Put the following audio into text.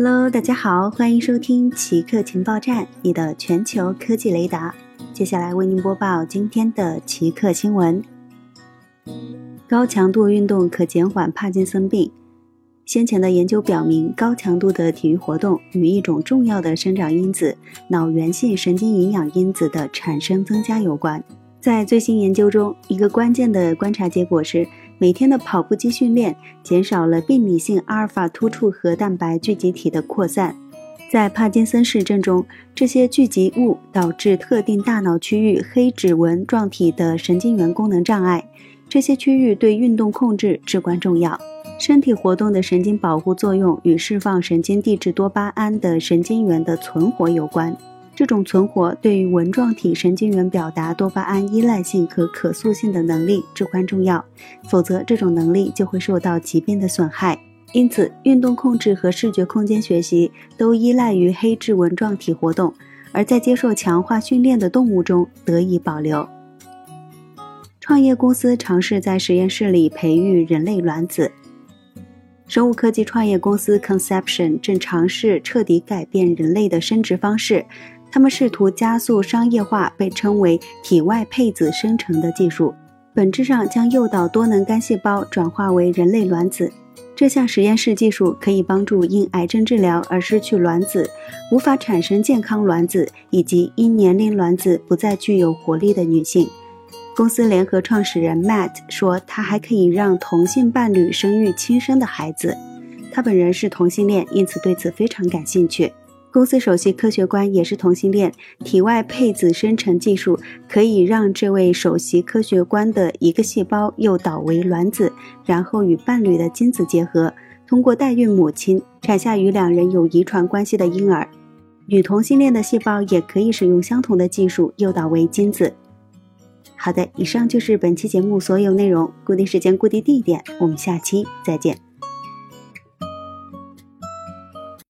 Hello，大家好，欢迎收听奇客情报站，你的全球科技雷达。接下来为您播报今天的奇客新闻：高强度运动可减缓帕金森病。先前的研究表明，高强度的体育活动与一种重要的生长因子——脑源性神经营养因子的产生增加有关。在最新研究中，一个关键的观察结果是，每天的跑步机训练减少了病理性阿尔法突触核蛋白聚集体的扩散。在帕金森氏症中，这些聚集物导致特定大脑区域黑指纹状体的神经元功能障碍，这些区域对运动控制至关重要。身体活动的神经保护作用与释放神经递质多巴胺的神经元的存活有关。这种存活对于纹状体神经元表达多巴胺依赖性和可塑性的能力至关重要，否则这种能力就会受到疾病的损害。因此，运动控制和视觉空间学习都依赖于黑质纹状体活动，而在接受强化训练的动物中得以保留。创业公司尝试在实验室里培育人类卵子。生物科技创业公司 Conception 正尝试彻底改变人类的生殖方式，他们试图加速商业化被称为体外配子生成的技术，本质上将诱导多能干细胞转化为人类卵子。这项实验室技术可以帮助因癌症治疗而失去卵子、无法产生健康卵子以及因年龄卵子不再具有活力的女性。公司联合创始人 Matt 说，他还可以让同性伴侣生育亲生的孩子。他本人是同性恋，因此对此非常感兴趣。公司首席科学官也是同性恋。体外配子生成技术可以让这位首席科学官的一个细胞诱导为卵子，然后与伴侣的精子结合，通过代孕母亲产下与两人有遗传关系的婴儿。女同性恋的细胞也可以使用相同的技术诱导为精子。好的，以上就是本期节目所有内容。固定时间，固定地点，我们下期再见。